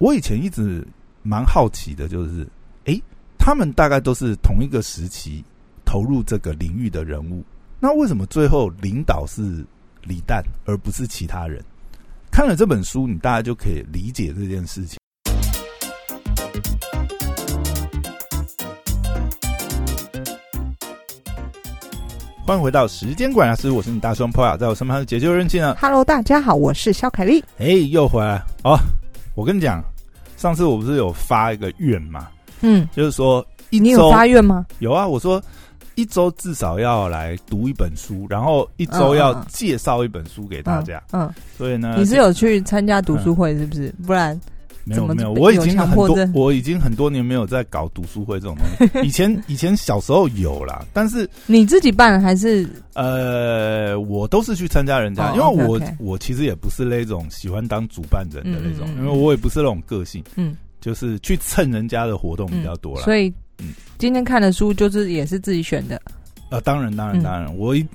我以前一直蛮好奇的，就是，诶，他们大概都是同一个时期投入这个领域的人物，那为什么最后领导是李诞，而不是其他人？看了这本书，你大家就可以理解这件事情。欢迎回到时间管家师，我是你大双 p o 在我身旁是解救人气呢。Hello，大家好，我是肖凯丽。哎、又回来哦！我跟你讲，上次我不是有发一个愿嘛，嗯，就是说一你有发愿吗？有啊，我说一周至少要来读一本书，然后一周要介绍一本书给大家。嗯，所以呢，你是有去参加读书会是不是？不然没有没有，我已经很多我已经很多年没有在搞读书会这种东西。以前以前小时候有啦，但是你自己办还是呃，我都是去参加人家，哦因为我我其实也不是那种喜欢当主办人的那种，因为我也不是那种个性，嗯，就是去蹭人家的活动比较多啦。所以嗯今天看的书就是也是自己选的。呃，当然当然嗯当然，我一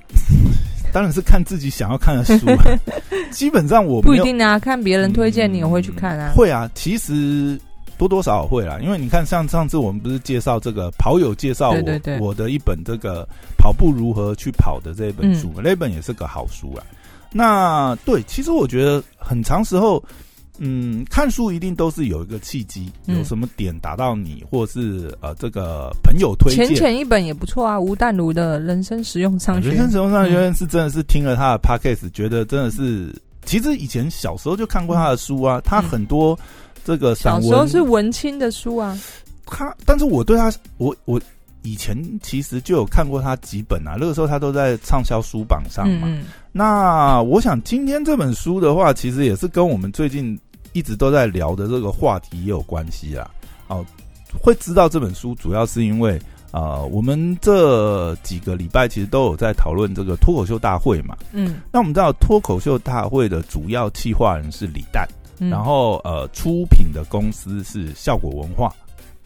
当然是看自己想要看的书啊，基本上我不一定啊，看别人推荐你也会去看啊。会啊，其实多多少少会啦，因为你看，像上次我们不是介绍这个跑友介绍我我的一本这个跑步如何去跑的这一本书，嗯那本也是个好书啊。那对，其实我觉得很长时候，嗯，看书一定都是有一个契机，嗯有什么点打到你，或是呃这个朋友推浅荐。浅浅一本也不错啊，吴淡如的人生实用商学人。生实用商学院是真的是听了他的 podcast，觉得真的是，其实以前小时候就看过他的书啊，他很多这个散文，小时候是文青的书啊，他，但是我对他，我我以前其实就有看过他几本啊，那个时候他都在畅销书榜上嘛。嗯那我想今天这本书的话，其实也是跟我们最近一直都在聊的这个话题也有关系啦。哦，会知道这本书主要是因为。呃，我们这几个礼拜其实都有在讨论这个脱口秀大会嘛。嗯那我们知道脱口秀大会的主要企划人是李诞，嗯，然后呃，出品的公司是效果文化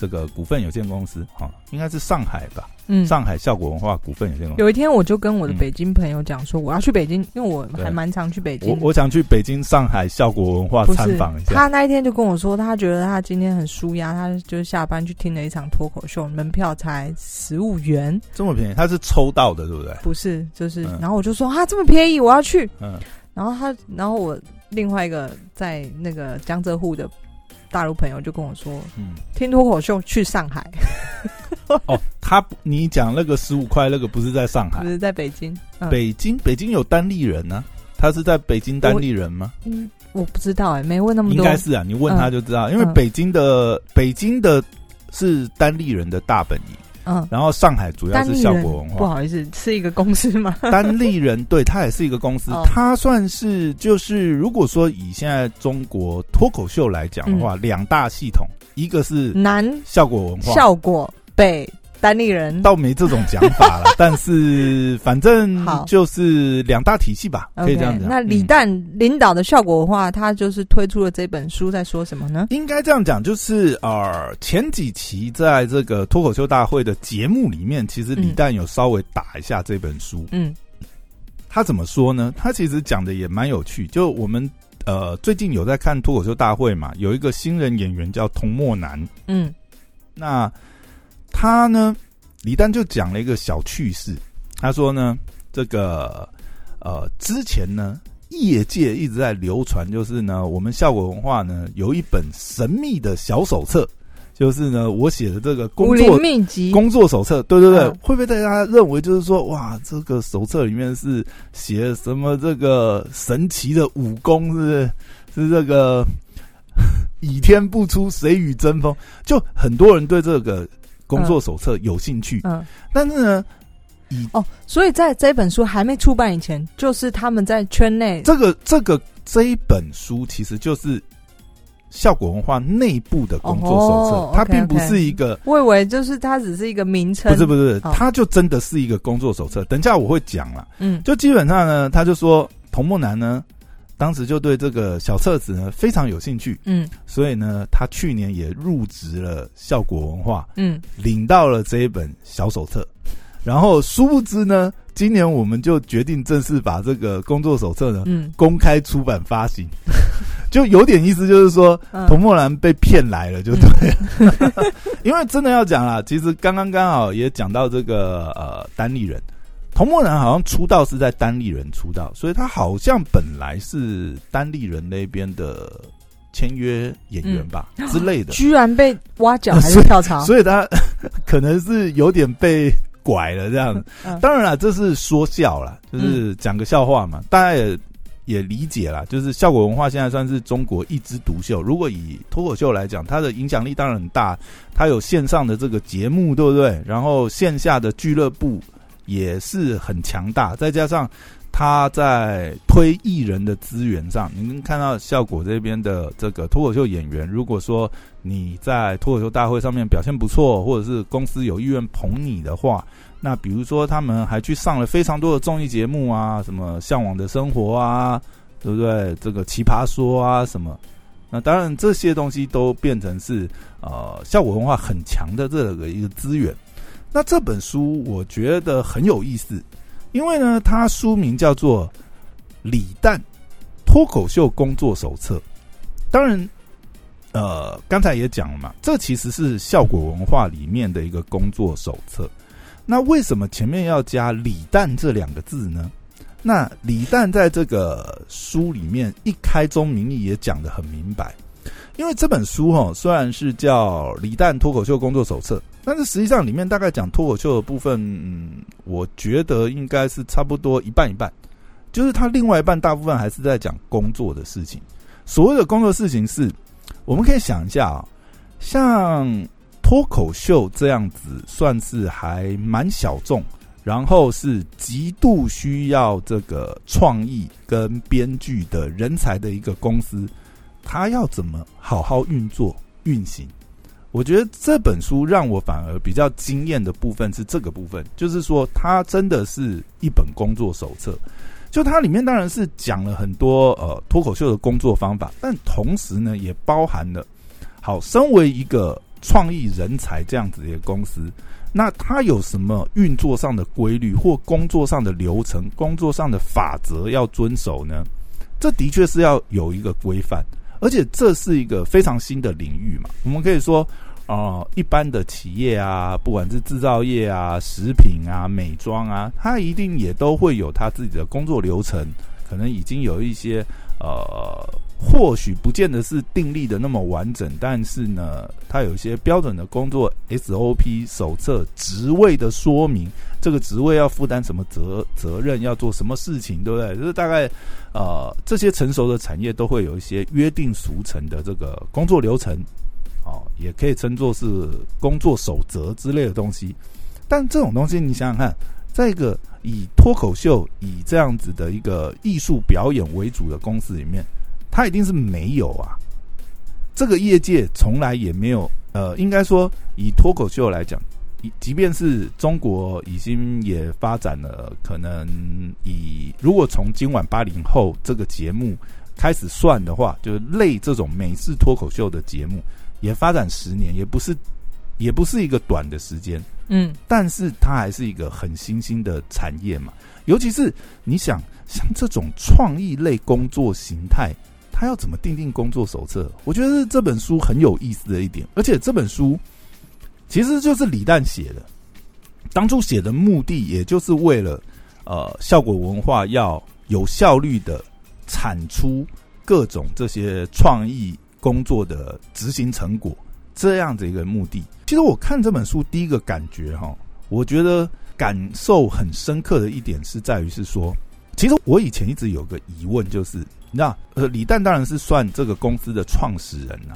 这个股份有限公司，哈、应该是上海吧？嗯上海效果文化股份有限公司。有一天我就跟我的嗯北京朋友讲说，我要去北京，因为我还蛮常去北京。我我想去北京、上海效果文化参访一下。他那一天就跟我说，他觉得他今天很舒压，他就是下班去听了一场脱口秀，门票才十五元，这么便宜，他是抽到的，对不对？不是，就是，嗯然后我就说啊，这么便宜，我要去。嗯，然后他，然后我另外一个在那个江浙沪的大陆朋友就跟我说，嗯，听脱口秀去上海，哦，他你讲那个十五块那个不是在上海？不，是在北京。嗯，北京北京有单立人呢、他是在北京单立人吗？嗯，我不知道哎、没问那么多。应该是啊，你问他就知道，因为嗯。北京的北京的是单立人的大本营，嗯，然后上海主要是效果文化不。好意思，是一个公司吗？单立人对它也是一个公司哦，它算是就是如果说以现在中国脱口秀来讲的话，两大系统，一个是南效果文化，嗯效果，北单立人。倒没这种讲法了，但是反正好就是两大体系吧，可以这样讲。那李嗯诞领导的效果的话，他就是推出了这本书，在说什么呢？应该这样讲，就是呃，前几期在这个脱口秀大会的节目里面，其实李嗯诞有稍微打一下这本书。嗯他怎么说呢？他其实讲的也蛮有趣。就我们呃最近有在看脱口秀大会嘛，有一个新人演员叫童墨南，嗯那他呢，李丹就讲了一个小趣事。他说呢，这个呃之前呢，业界一直在流传，就是呢，我们效果文化呢有一本神秘的小手册，就是呢我写的这个工作秘籍。工作手册，对对对，嗯会不会大家认为就是说，哇，这个手册里面是写什么这个神奇的武功，是不是？是这个 倚天不出，谁与争锋？就很多人对这个工作手册有兴趣，嗯但是呢，以哦，所以在这本书还没出版以前，就是他们在圈内这个这个这一本书其实就是效果文化内部的工作手册，哦它并不是一个。我以为就是它只是一个名称，不是不是，哦它就真的是一个工作手册。等一下我会讲啦。嗯就基本上呢，他就说童梦楠呢，当时就对这个小册子呢非常有兴趣，嗯。所以呢，他去年也入职了效果文化，嗯。领到了这一本小手册。然后殊不知呢，今年我们就决定正式把这个工作手册呢嗯，公开出版发行，就有点意思，就是说嗯。童墨兰被骗来了，就对了。因为真的要讲啦，其实刚刚刚好也讲到这个呃单立人，童墨南好像出道是在单立人出道，所以他好像本来是单立人那边的签约演员吧、之类的，居然被挖角还是跳槽？所以他 可能是有点被拐了这样。嗯当然了，这是说笑了，就是讲个笑话嘛，大家也也理解啦。就是效果文化现在算是中国一枝独秀。如果以脱口秀来讲，它的影响力当然很大，它有线上的这个节目，对不对？然后线下的俱乐部也是很强大，再加上。他在推艺人的资源上，你能看到效果这边的这个脱口秀演员，如果说你在脱口秀大会上面表现不错，或者是公司有意愿捧你的话，那比如说他们还去上了非常多的综艺节目啊，什么《向往的生活》啊，对不对？这个《奇葩说》啊，什么？那当然这些东西都变成是呃效果文化很强的这个一个资源。那这本书我觉得很有意思，因为呢，它书名叫做《李诞脱口秀工作手册》。当然，呃，刚才也讲了嘛，这其实是效果文化里面的一个工作手册。那为什么前面要加“李诞”这两个字呢？那李诞在这个书里面一开宗明义也讲得很明白，因为这本书哈、虽然是叫《李诞脱口秀工作手册》，但是实际上里面大概讲脱口秀的部分，嗯，我觉得应该是差不多一半一半，就是他另外一半大部分还是在讲工作的事情。所谓的工作事情是，我们可以想一下啊，像脱口秀这样子，算是还蛮小众，然后是极度需要这个创意跟编剧的人才的一个公司，他要怎么好好运作运行？我觉得这本书让我反而比较惊艳的部分是这个部分，就是说它真的是一本工作手册。就它里面当然是讲了很多呃脱口秀的工作方法，但同时呢也包含了，好，身为一个创意人才这样子的一个公司，那它有什么运作上的规律或工作上的流程、工作上的法则要遵守呢？这的确是要有一个规范，而且这是一个非常新的领域嘛。我们可以说，啊、一般的企业啊，不管是制造业啊、食品啊、美妆啊，它一定也都会有它自己的工作流程，可能已经有一些呃，或许不见得是定立的那么完整，但是呢，它有一些标准的工作 SOP 手册、职位的说明，这个职位要负担什么责责任，要做什么事情，对不对？就是大概呃，这些成熟的产业都会有一些约定俗成的这个工作流程。哦，也可以称作是工作守则之类的东西。但这种东西，你想想看，在一个以脱口秀、以这样子的一个艺术表演为主的公司里面，它一定是没有啊。这个业界从来也没有，呃，应该说以脱口秀来讲，以即便是中国已经也发展了，可能以如果从今晚八零后这个节目开始算的话，就是类这种美式脱口秀的节目。也发展十年，也不是，也不是一个短的时间，嗯，但是它还是一个很新兴的产业嘛。尤其是你想，像这种创意类工作形态，他要怎么定定工作手册？我觉得这本书很有意思的一点，而且这本书其实就是李诞写的，当初写的目的也就是为了，呃，效果文化要有效率的产出各种这些创意。工作的执行成果这样的一个目的，其实我看这本书第一个感觉哈，我觉得感受很深刻的一点是在于是说，其实我以前一直有个疑问，就是你知道，呃，李诞当然是算这个公司的创始人呐、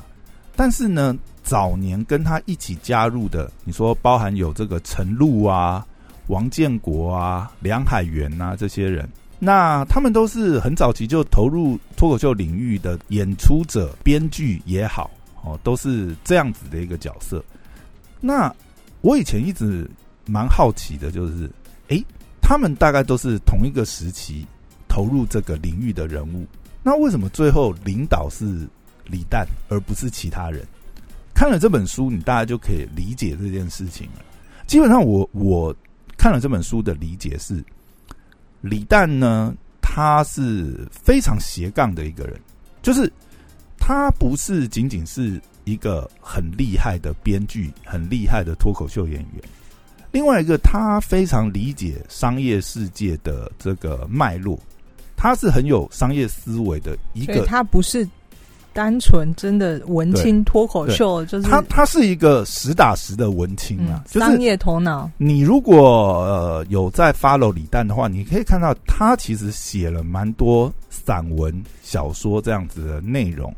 但是呢，早年跟他一起加入的，你说包含有这个陈露啊、王建国啊、梁海源啊这些人。那他们都是很早期就投入脱口秀领域的演出者、编剧也好，哦，都是这样子的一个角色。那我以前一直蛮好奇的，就是，诶，他们大概都是同一个时期投入这个领域的人物，那为什么最后领导是李诞而不是其他人？看了这本书，你大家就可以理解这件事情了。基本上，我我看了这本书的理解是。李诞呢，他是非常斜杠的一个人，就是他不是仅仅是一个很厉害的编剧、很厉害的脱口秀演员。另外一个，他非常理解商业世界的这个脉络，他是很有商业思维的一个。他不是单纯真的文青脱口秀，就是他他是一个实打实的文青啊，商业头脑。你如果呃有在 follow 李诞的话，你可以看到他其实写了蛮多散文、小说这样子的内容。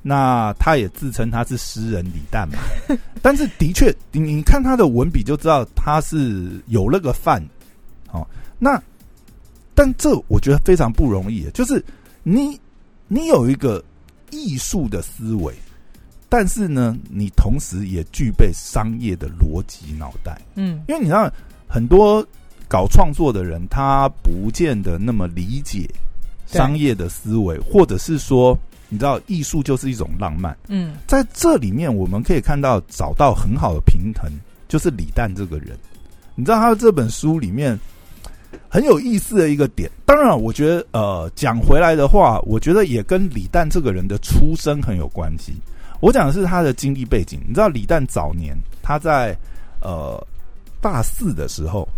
那他也自称他是诗人李诞嘛，但是的确，你你看他的文笔就知道他是有那个范，哦，那但这我觉得非常不容易，就是你你有一个艺术的思维，但是呢，你同时也具备商业的逻辑脑袋，嗯，因为你知道很多搞创作的人，他不见得那么理解商业的思维，或者是说。你知道，艺术就是一种浪漫。嗯，在这里面我们可以看到找到很好的平衡，就是李诞这个人。你知道他这本书里面很有意思的一个点。当然，我觉得呃，讲回来的话，我觉得也跟李诞这个人的出身很有关系。我讲的是他的经历背景。你知道，李诞早年他在呃大四的时候，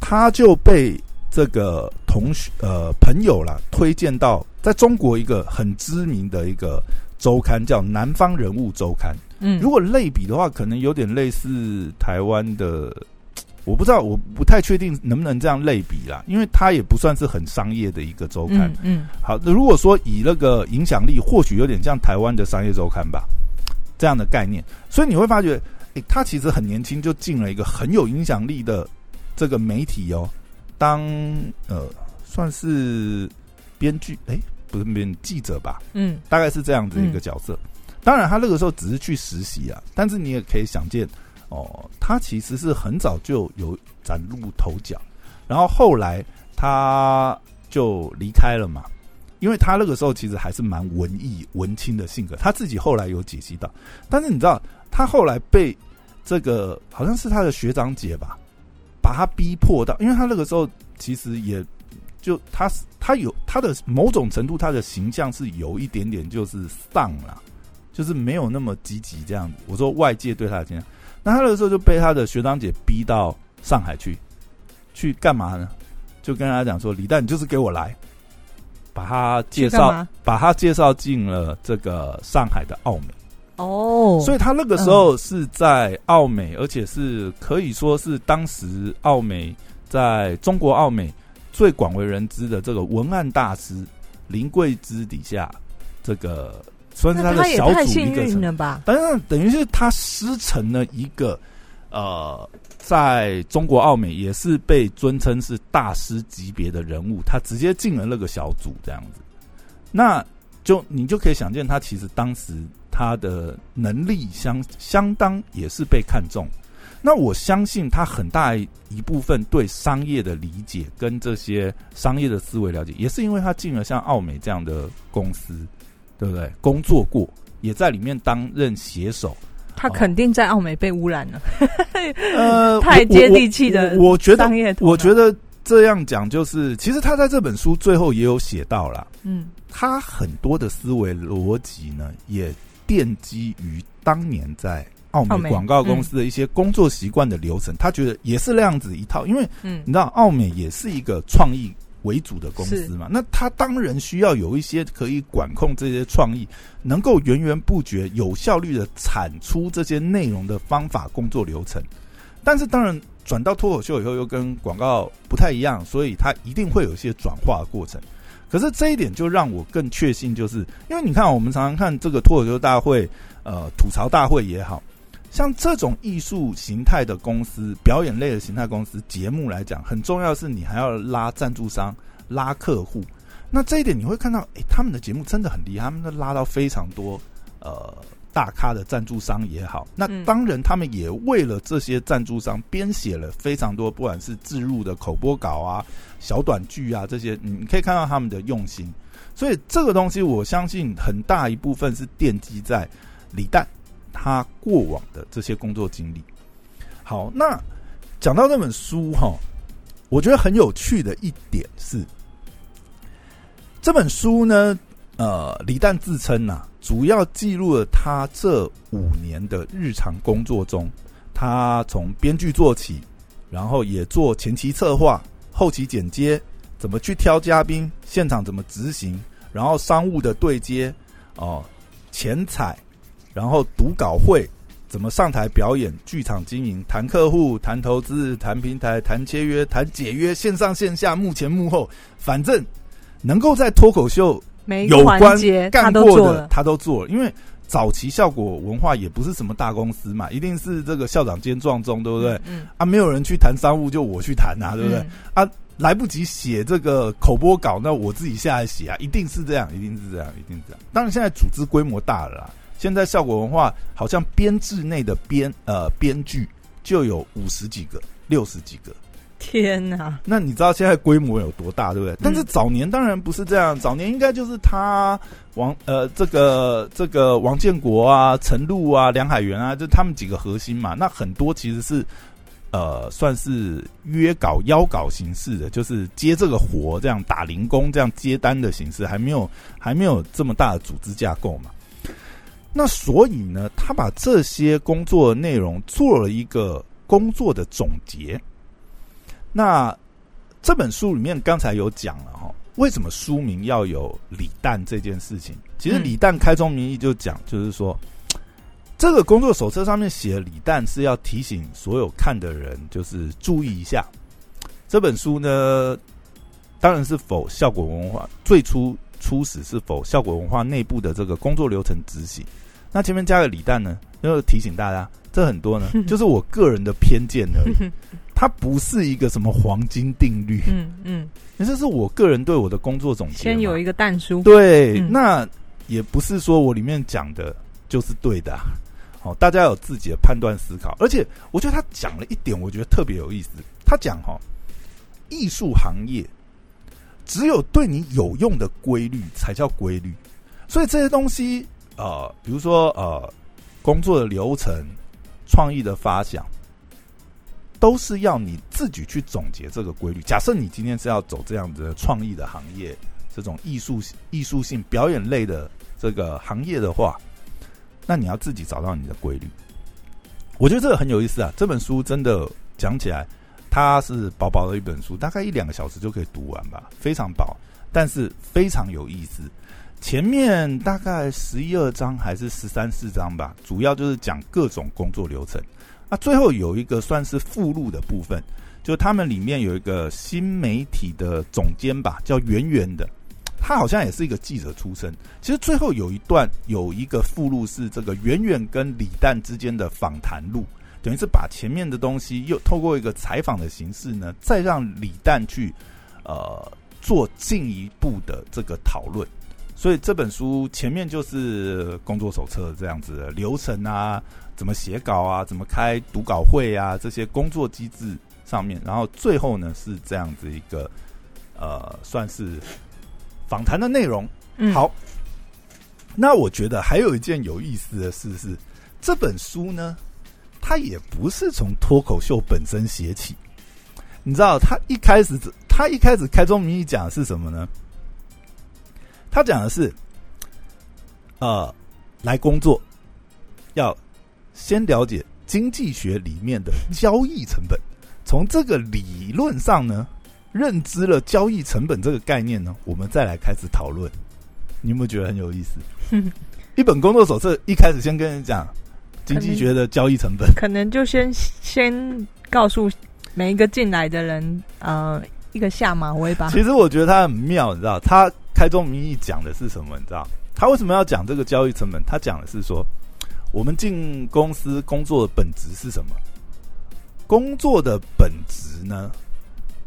他就被这个同学呃朋友啦推荐到。在中国一个很知名的一个周刊叫《南方人物周刊》，嗯，如果类比的话，可能有点类似台湾的，我不知道，我不太确定能不能这样类比啦，因为它也不算是很商业的一个周刊，嗯，好，那如果说以那个影响力，或许有点像台湾的商业周刊吧，这样的概念，所以你会发觉，诶，他其实很年轻就进了一个很有影响力的这个媒体哦，当呃算是。编剧哎，不是编记者吧？嗯，大概是这样子一个角色。当然，他那个时候只是去实习啊，但是你也可以想见，哦，他其实是很早就有崭露头角。然后后来他就离开了嘛，因为他那个时候其实还是蛮文艺文青的性格。他自己后来有解析到，但是你知道，他后来被这个好像是他的学长姐吧，把他逼迫到，因为他那个时候其实也。就他他有他的某种程度，他的形象是有一点点就是丧了，就是没有那么积极这样子。我说外界对他的形象，那他那个时候就被他的学长姐逼到上海去，去干嘛呢？就跟他讲说：“李诞，你就是给我来，把他介绍，把他介绍进了这个上海的奥美。”哦，所以他那个时候是在奥美，而且是可以说是当时奥美在中国奥美。最广为人知的这个文案大师林桂枝底下，这个算是他的小组一个成，但是等于是他师承了一个呃，在中国奥美也是被尊称是大师级别的人物，他直接进了那个小组这样子，那就你就可以想见，他其实当时他的能力相相当也是被看中。那我相信他很大一部分对商业的理解跟这些商业的思维了解，也是因为他进了像奥美这样的公司，对不对？工作过，也在里面担任写手。他肯定在奥美被污染了。呃，太接地气的，我觉得，我觉得这样讲就是，其实他在这本书最后也有写到了，嗯，他很多的思维逻辑呢，也奠基于当年在。澳美广告公司的一些工作习惯的流程，他觉得也是那样子一套，因为你知道澳美也是一个创意为主的公司嘛，那他当然需要有一些可以管控这些创意，能够源源不绝、有效率的产出这些内容的方法、工作流程。但是当然转到脱口秀以后，又跟广告不太一样，所以它一定会有一些转化的过程。可是这一点就让我更确信，就是因为你看，我们常常看这个脱口秀大会，呃，吐槽大会也好。像这种艺术形态的公司、表演类的形态公司节目来讲，很重要的是你还要拉赞助商、拉客户。那这一点你会看到，诶，他们的节目真的很厉害，他们都拉到非常多呃大咖的赞助商也好。那当然，他们也为了这些赞助商编写了非常多，不管是自入的口播稿啊、小短剧啊这些，你可以看到他们的用心。所以这个东西，我相信很大一部分是奠基在李诞。他过往的这些工作经历，好，那讲到这本书哈，我觉得很有趣的一点是，这本书呢，呃，李诞自称呐，主要记录了他这五年的日常工作中，他从编剧做起，然后也做前期策划、后期剪接，怎么去挑嘉宾，现场怎么执行，然后商务的对接，哦，前采，然后读稿会。怎么上台表演？剧场经营、谈客户、谈投资、谈平台、谈签约、谈解约，线上线下、幕前幕后，反正能够在脱口秀有关干过的，他都做了。因为早期效果文化也不是什么大公司嘛，一定是这个校长兼壮中，对不对？嗯啊，没有人去谈商务，就我去谈啊，对不对？啊，来不及写这个口播稿，那我自己下来写啊，一定是这样，一定是这样，一定是这样。当然，现在组织规模大了。现在效果文化好像编制内的编呃编剧就有五十几个、六十几个，天哪！那你知道现在规模有多大，对不对？但是早年当然不是这样，早年应该就是他王呃这个这个王建国啊、陈露啊、梁海源啊，就他们几个核心嘛。那很多其实是呃算是约稿邀稿形式的，就是接这个活这样打零工这样接单的形式，还没有还没有这么大的组织架构嘛。那所以呢，他把这些工作内容做了一个工作的总结。那这本书里面刚才有讲了哈，为什么书名要有李诞这件事情？其实李诞开宗明义就讲，就是说这个工作手册上面写李诞是要提醒所有看的人，就是注意一下这本书呢，当然是否效果文化最初。初始是否效果文化内部的这个工作流程执行？那前面加个李诞呢？要提醒大家，这很多呢，就是我个人的偏见而已，它不是一个什么黄金定律。嗯嗯，那这是我个人对我的工作总结。先有一个淡书，对，那也不是说我里面讲的就是对的。好，大家有自己的判断思考。而且我觉得他讲了一点，我觉得特别有意思。他讲哈，艺术行业。只有对你有用的规律才叫规律，所以这些东西，呃，比如说呃，工作的流程、创意的发想，都是要你自己去总结这个规律。假设你今天是要走这样子的创意的行业，这种艺术艺术性表演类的这个行业的话，那你要自己找到你的规律。我觉得这个很有意思啊！这本书真的讲起来。它是薄薄的一本书，大概一两个小时就可以读完吧，非常薄，但是非常有意思。前面大概十一二章还是十三四章吧，主要就是讲各种工作流程。那最后有一个算是附录的部分，就他们里面有一个新媒体的总监吧，叫圆圆的，他好像也是一个记者出身。其实最后有一段有一个附录是这个圆圆跟李诞之间的访谈录。等于是把前面的东西又透过一个采访的形式呢，再让李诞去呃做进一步的这个讨论。所以这本书前面就是工作手册这样子的流程啊，怎么写稿啊，怎么开读稿会啊，这些工作机制上面。然后最后呢是这样子一个呃算是访谈的内容。好，那我觉得还有一件有意思的事是，这本书呢。它也不是从脱口秀本身写起，你知道，他一开始他一开始开宗明义讲的是什么呢？他讲的是，呃，来工作要先了解经济学里面的交易成本，从这个理论上呢，认知了交易成本这个概念呢，我们再来开始讨论。你有没有觉得很有意思？一本工作手册一开始先跟人讲。经济学的交易成本，可能就先先告诉每一个进来的人，呃，一个下马威吧。其实我觉得他很妙，你知道，他开宗明义讲的是什么？你知道，他为什么要讲这个交易成本？他讲的是说，我们进公司工作的本质是什么？工作的本质呢，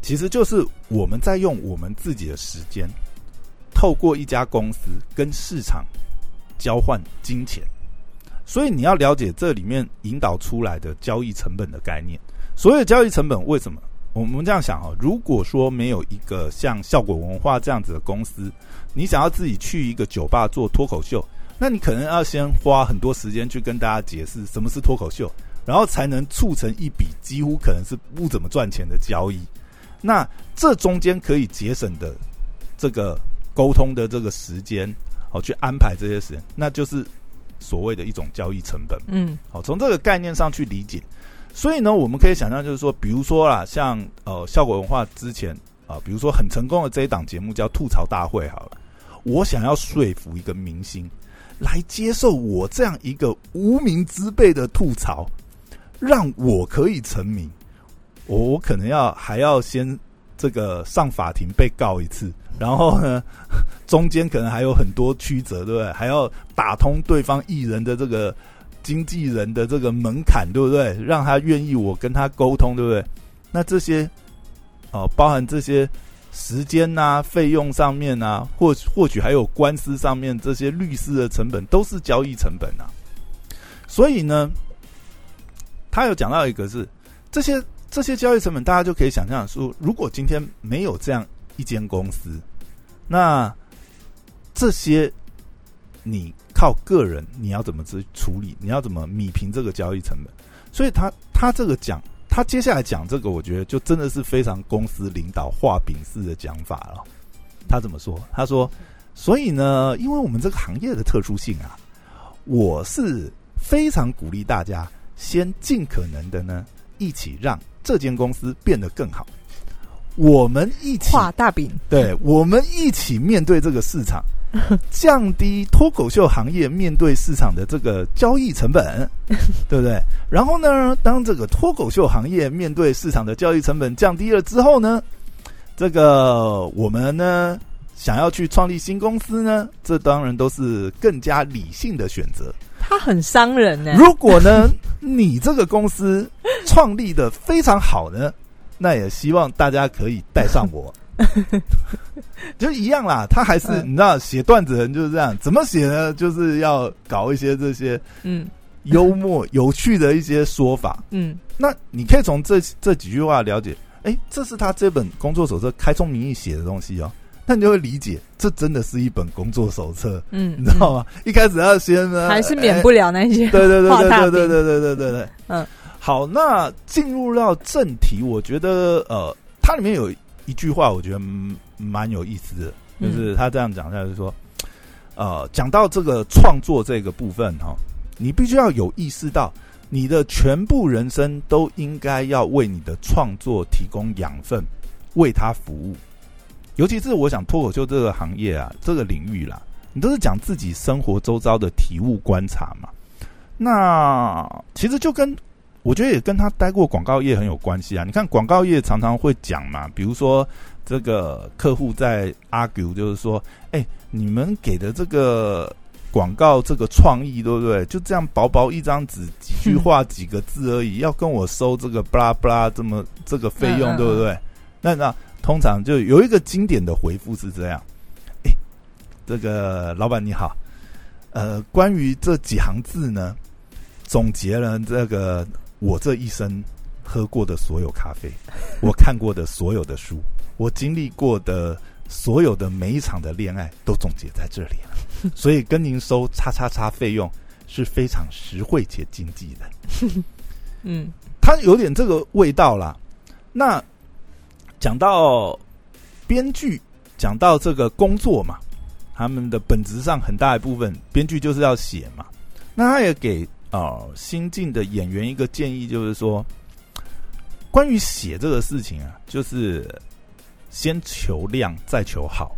其实就是我们在用我们自己的时间，透过一家公司跟市场交换金钱。所以你要了解这里面引导出来的交易成本的概念。所有交易成本为什么？我们这样想啊，如果说没有一个像效果文化这样子的公司，你想要自己去一个酒吧做脱口秀，那你可能要先花很多时间去跟大家解释什么是脱口秀，然后才能促成一笔几乎可能是不怎么赚钱的交易。那这中间可以节省的这个沟通的这个时间，好去安排这些时间，那就是所谓的一种交易成本。嗯好，从这个概念上去理解。所以呢，我们可以想象，就是说，比如说啦，像呃，效果文化之前啊、比如说很成功的这一档节目叫《吐槽大会》，好了，我想要说服一个明星来接受我这样一个无名之辈的吐槽，让我可以成名，我我可能要还要先这个上法庭被告一次，然后呢，中间可能还有很多曲折，对不对？还要打通对方艺人的这个经纪人的这个门槛，对不对？让他愿意我跟他沟通，对不对？那这些哦、包含这些时间呐、费用上面啊，或或许还有官司上面这些律师的成本，都是交易成本啊。所以呢，他有讲到一个是这些这些交易成本，大家就可以想象说，如果今天没有这样一间公司，那这些你靠个人你要怎么去处理？你要怎么米平这个交易成本？所以他他这个讲，他接下来讲这个，我觉得就真的是非常公司领导画饼式的讲法了。他怎么说？他说：“所以呢，因为我们这个行业的特殊性啊，我是非常鼓励大家先尽可能的呢，一起让这间公司变得更好。我们一起画大饼，对，我们一起面对这个市场，降低脱口秀行业面对市场的这个交易成本，对不对？然后呢，当这个脱口秀行业面对市场的交易成本降低了之后呢，这个我们呢想要去创立新公司呢，这当然都是更加理性的选择。他很伤人呢、如果呢，你这个公司创立的非常好呢，那也希望大家可以带上我。就一样啦，他还是、嗯你知道，写段子人就是这样，怎么写呢？就是要搞一些这些嗯幽默、有趣的一些说法。嗯那你可以从这这几句话了解，哎，这是他这本工作手册开宗明义写的东西哦。那你就会理解，这真的是一本工作手册，嗯，你知道吗？一开始要先呢，还是免哎不了那些对对对对对对对对对对对，嗯，好，那进入到正题，我觉得呃，它里面有一句话，我觉得嗯蛮有意思的，就嗯是他这样讲，他就是说，呃，讲到这个创作这个部分哈，你必须要有意识到，你的全部人生都应该要为你的创作提供养分，为他服务。尤其是我想脱口秀这个行业啊，这个领域啦，你都是讲自己生活周遭的体悟观察嘛。那其实就跟我觉得也跟他待过广告业很有关系啊。你看广告业常常会讲嘛，比如说这个客户在 argue，就是说，哎、你们给的这个广告这个创意，对不对？就这样薄薄一张纸，几句话、几个字而已，要跟我收这个巴拉巴拉这么这个费用，对不对？那那通常就有一个经典的回复是这样：哎、这个老板你好，呃，关于这几行字呢，总结了这个我这一生喝过的所有咖啡，我看过的所有的书，我经历过的所有的每一场的恋爱，都总结在这里了。所以跟您收叉叉叉费用是非常实惠且经济的。嗯它有点这个味道啦。那讲到编剧，讲到这个工作嘛，他们的本质上很大一部分，编剧就是要写嘛。那他也给呃新进的演员一个建议，就是说，关于写这个事情啊，就是先求量再求好。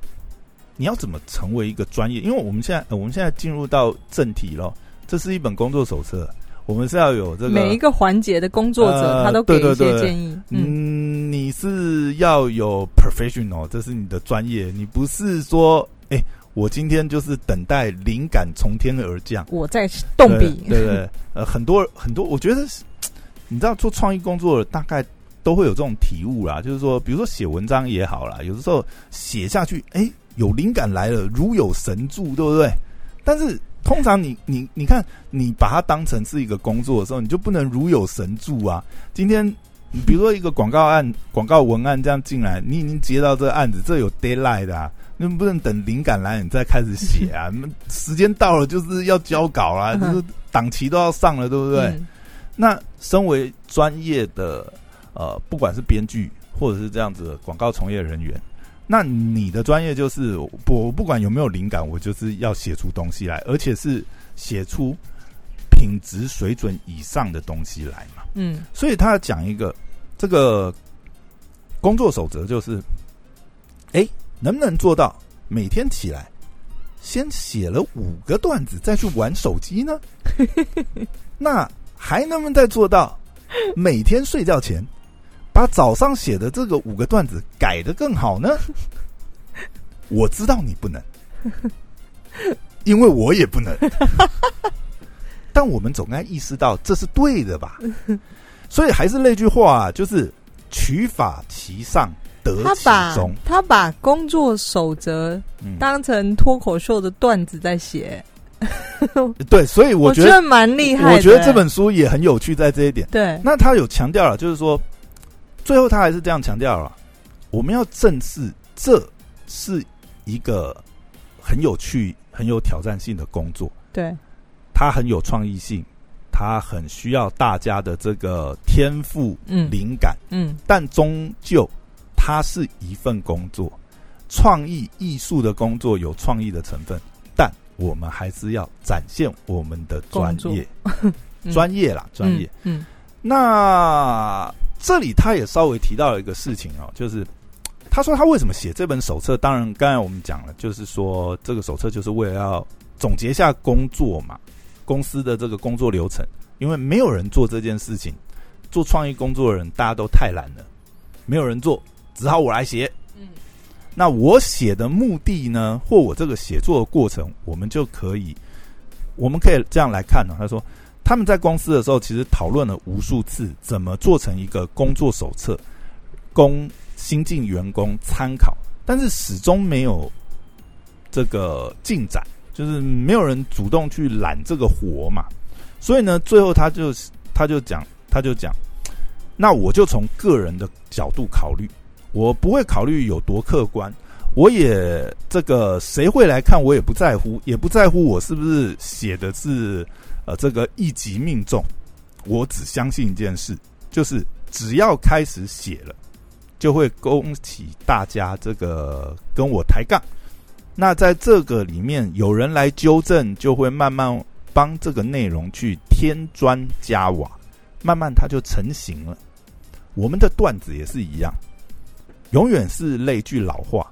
你要怎么成为一个专业？因为我们现在、呃我们现在进入到正题了，这是一本工作手册，我们是要有这个每一个环节的工作者，呃他都给一些建议。嗯嗯，你是要有 professional，这是你的专业，你不是说，哎、我今天就是等待灵感从天而降，我在动笔，对对对，呃，很多很多，我觉得，你知道做创意工作大概都会有这种体悟啦，就是说，比如说写文章也好啦，有的时候写下去，哎、有灵感来了，如有神助，对不对？但是通常你你你看，你把它当成是一个工作的时候，你就不能如有神助啊。今天你比如说一个广告案、广告文案这样进来，你已经接到这个案子，这有 deadline 的啊，那不能等灵感来你再开始写啊。时间到了就是要交稿啦，嗯就是档期都要上了，对不对？嗯那身为专业的呃，不管是编剧或者是这样子的广告从业人员。那你的专业就是我我不管有没有灵感，我就是要写出东西来，而且是写出品质水准以上的东西来嘛。嗯所以他要讲一个这个工作守则，就是，哎，能不能做到每天起来先写了五个段子，再去玩手机呢？那还能不能再做到每天睡觉前把早上写的这个五个段子改的更好呢？我知道你不能，因为我也不能。但我们总该意识到这是对的吧？所以还是那句话、啊，就是取法其上，得其他把。他把工作守则嗯，当成脱口秀的段子在写，对，所以我觉得，觉得蛮厉害的。我觉得这本书也很有趣，在这一点。对，那他有强调了，就是说，最后他还是这样强调了，我们要正视这是一个很有趣、很有挑战性的工作，对，它很有创意性，它很需要大家的这个天赋、嗯灵感，嗯但终究它是一份工作，创意艺术的工作有创意的成分，但我们还是要展现我们的专业，嗯专业啦，专业。嗯那这里他也稍微提到了一个事情哦，就是他说他为什么写这本手册？当然，刚才我们讲了，就是说这个手册就是为了要总结一下工作嘛，公司的这个工作流程，因为没有人做这件事情，做创意工作的人大家都太懒了，没有人做，只好我来写。嗯那我写的目的呢，或我这个写作的过程，我们就可以，我们可以这样来看呢、他说，他们在公司的时候，其实讨论了无数次，怎么做成一个工作手册，供新进员工参考，但是始终没有这个进展，就是没有人主动去揽这个活嘛。所以呢，最后他就他就讲，他就讲，那我就从个人的角度考虑。我不会考虑有多客观，我也这个谁会来看，我也不在乎，也不在乎我是不是写的是呃这个一级命中。我只相信一件事，就是只要开始写了，就会勾起大家这个跟我抬杠。那在这个里面，有人来纠正，就会慢慢帮这个内容去添砖加瓦，慢慢它就成型了。我们的段子也是一样。永远是那句老话，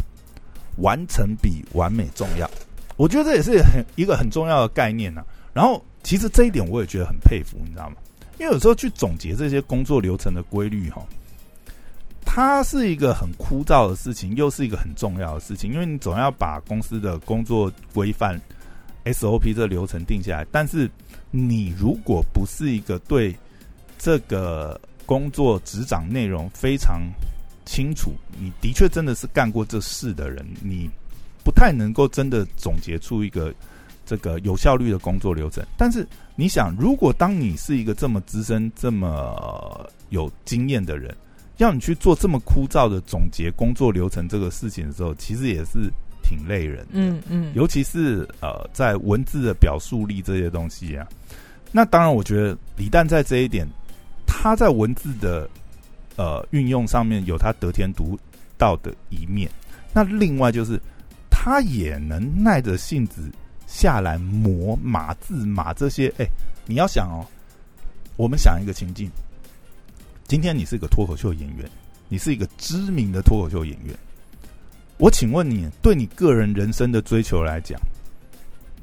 完成比完美重要。我觉得这也是很一个很重要的概念呐、然后，其实这一点我也觉得很佩服，你知道吗？因为有时候去总结这些工作流程的规律，哈，它是一个很枯燥的事情，又是一个很重要的事情，因为你总要把公司的工作规范 SOP 这流程定下来。但是，你如果不是一个对这个工作执掌内容非常清楚，你的确真的是干过这事的人，你不太能够真的总结出一个这个有效率的工作流程。但是你想，如果当你是一个这么资深、这么呃有经验的人，要你去做这么枯燥的总结工作流程这个事情的时候，其实也是挺累人的。嗯嗯，尤其是呃，在文字的表述力这些东西啊。那当然，我觉得李诞在这一点，他在文字的呃运用上面有他得天独到的一面。那另外就是，他也能耐着性子下来磨码字码这些。哎，你要想哦，我们想一个情境，今天你是一个脱口秀演员，你是一个知名的脱口秀演员。我请问你，对你个人人生的追求来讲，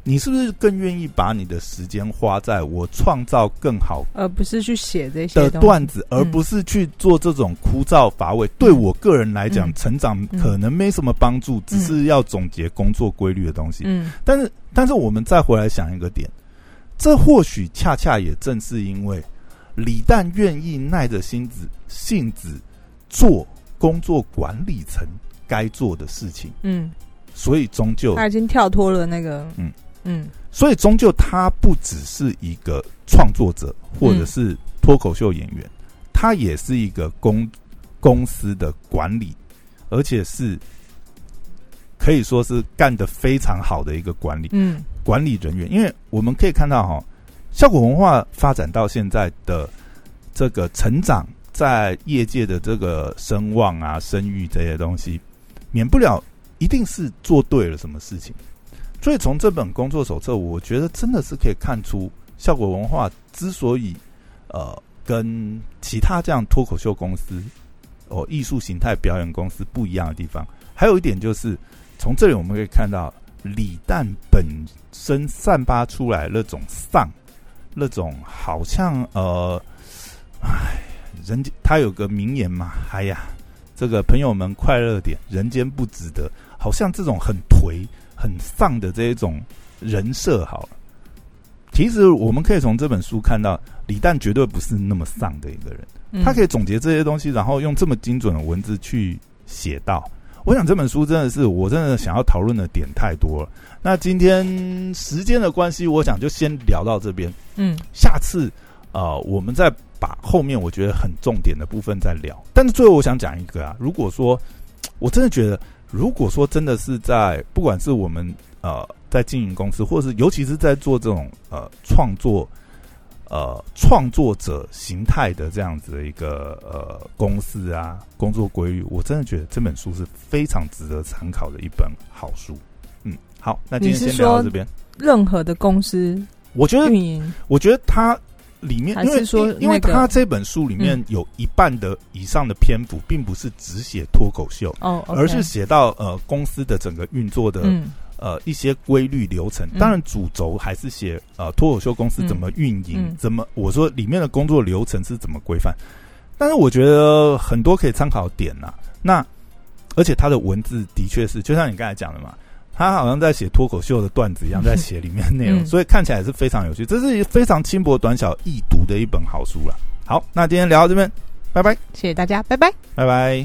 你是不是更愿意把你的时间花在我创造更好而不是去写这些的段子，而不是去做这种枯燥乏味？对我个人来讲，嗯。成长嗯可能没什么帮助，只是要总结工作规律的东西。嗯。但是，但是我们再回来想一个点，这或许恰恰也正是因为李诞愿意耐着心子性子做工作管理层该做的事情，嗯，所以终究，他已经跳脱了那个嗯嗯所以终究他不只是一个创作者或者是脱口秀演员，他也是一个公公司的管理，而且是可以说是干得非常好的一个管理。嗯管理人员，因为我们可以看到哈，效果文化发展到现在的这个成长，在业界的这个声望啊、声誉这些东西，免不了一定是做对了什么事情。所以从这本工作手册，我觉得真的是可以看出效果文化之所以呃跟其他这样脱口秀公司哦艺术形态表演公司不一样的地方，还有一点就是从这里我们可以看到李诞本身散发出来那种丧，那种好像呃，唉，人间他有个名言嘛，哎呀，这个朋友们快乐点，人间不值得，好像这种很颓。很丧的这一种人设，好了，其实我们可以从这本书看到，李诞绝对不是那么丧的一个人。他可以总结这些东西，然后用这么精准的文字去写到。我想这本书真的是我真的想要讨论的点太多了。那今天时间的关系，我想就先聊到这边。嗯，下次呃，我们再把后面我觉得很重点的部分再聊。但是最后我想讲一个啊，如果说我真的觉得。如果说真的是在，不管是我们呃在经营公司，或是尤其是在做这种呃创作呃创作者形态的这样子的一个呃公司啊，工作规律，我真的觉得这本书是非常值得参考的一本好书。嗯，好，那今天先聊到这边。任何的公司，我觉得，我觉得它。里面，因为说，因为他这本书里面有一半的以上的篇幅，并不是只写脱口秀，哦，而是写到呃公司的整个运作的呃一些规律流程。当然，主轴还是写呃脱口秀公司怎么运营，怎么我说里面的工作流程是怎么规范。但是我觉得很多可以参考点呐。那而且他的文字的确是，就像你刚才讲的嘛。他好像在写脱口秀的段子一样，在写里面内容，所以看起来是非常有趣。这是非常轻薄短小、易读的一本好书了。好，那今天聊到这边，拜拜，谢谢大家，拜拜，拜拜。